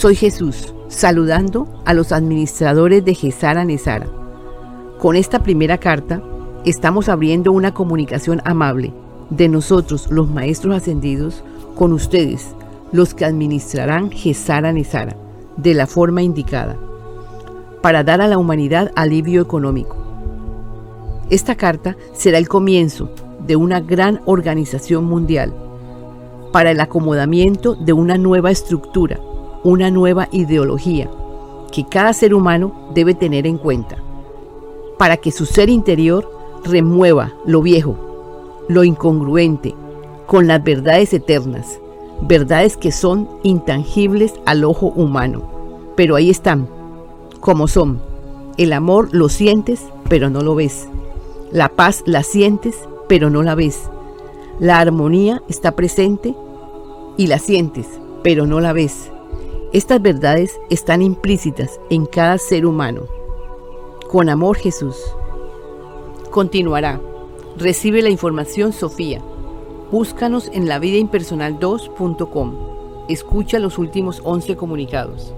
Soy Jesús, saludando a los administradores de Gesara Nesara. Con esta primera carta, estamos abriendo una comunicación amable de nosotros, los maestros ascendidos, con ustedes, los que administrarán Gesara Nesara, de la forma indicada, para dar a la humanidad alivio económico. Esta carta será el comienzo de una gran organización mundial para el acomodamiento de una nueva estructura, una nueva ideología que cada ser humano debe tener en cuenta, para que su ser interior remueva lo viejo, lo incongruente, con las verdades eternas, verdades que son intangibles al ojo humano, pero ahí están, como son. El amor lo sientes, pero no lo ves. La paz la sientes, pero no la ves. La armonía está presente y la sientes, pero no la ves. Estas verdades están implícitas en cada ser humano. Con amor Jesús. Continuará. Recibe la información Sofía. Búscanos en lavidaimpersonal2.com. Escucha los últimos 11 comunicados.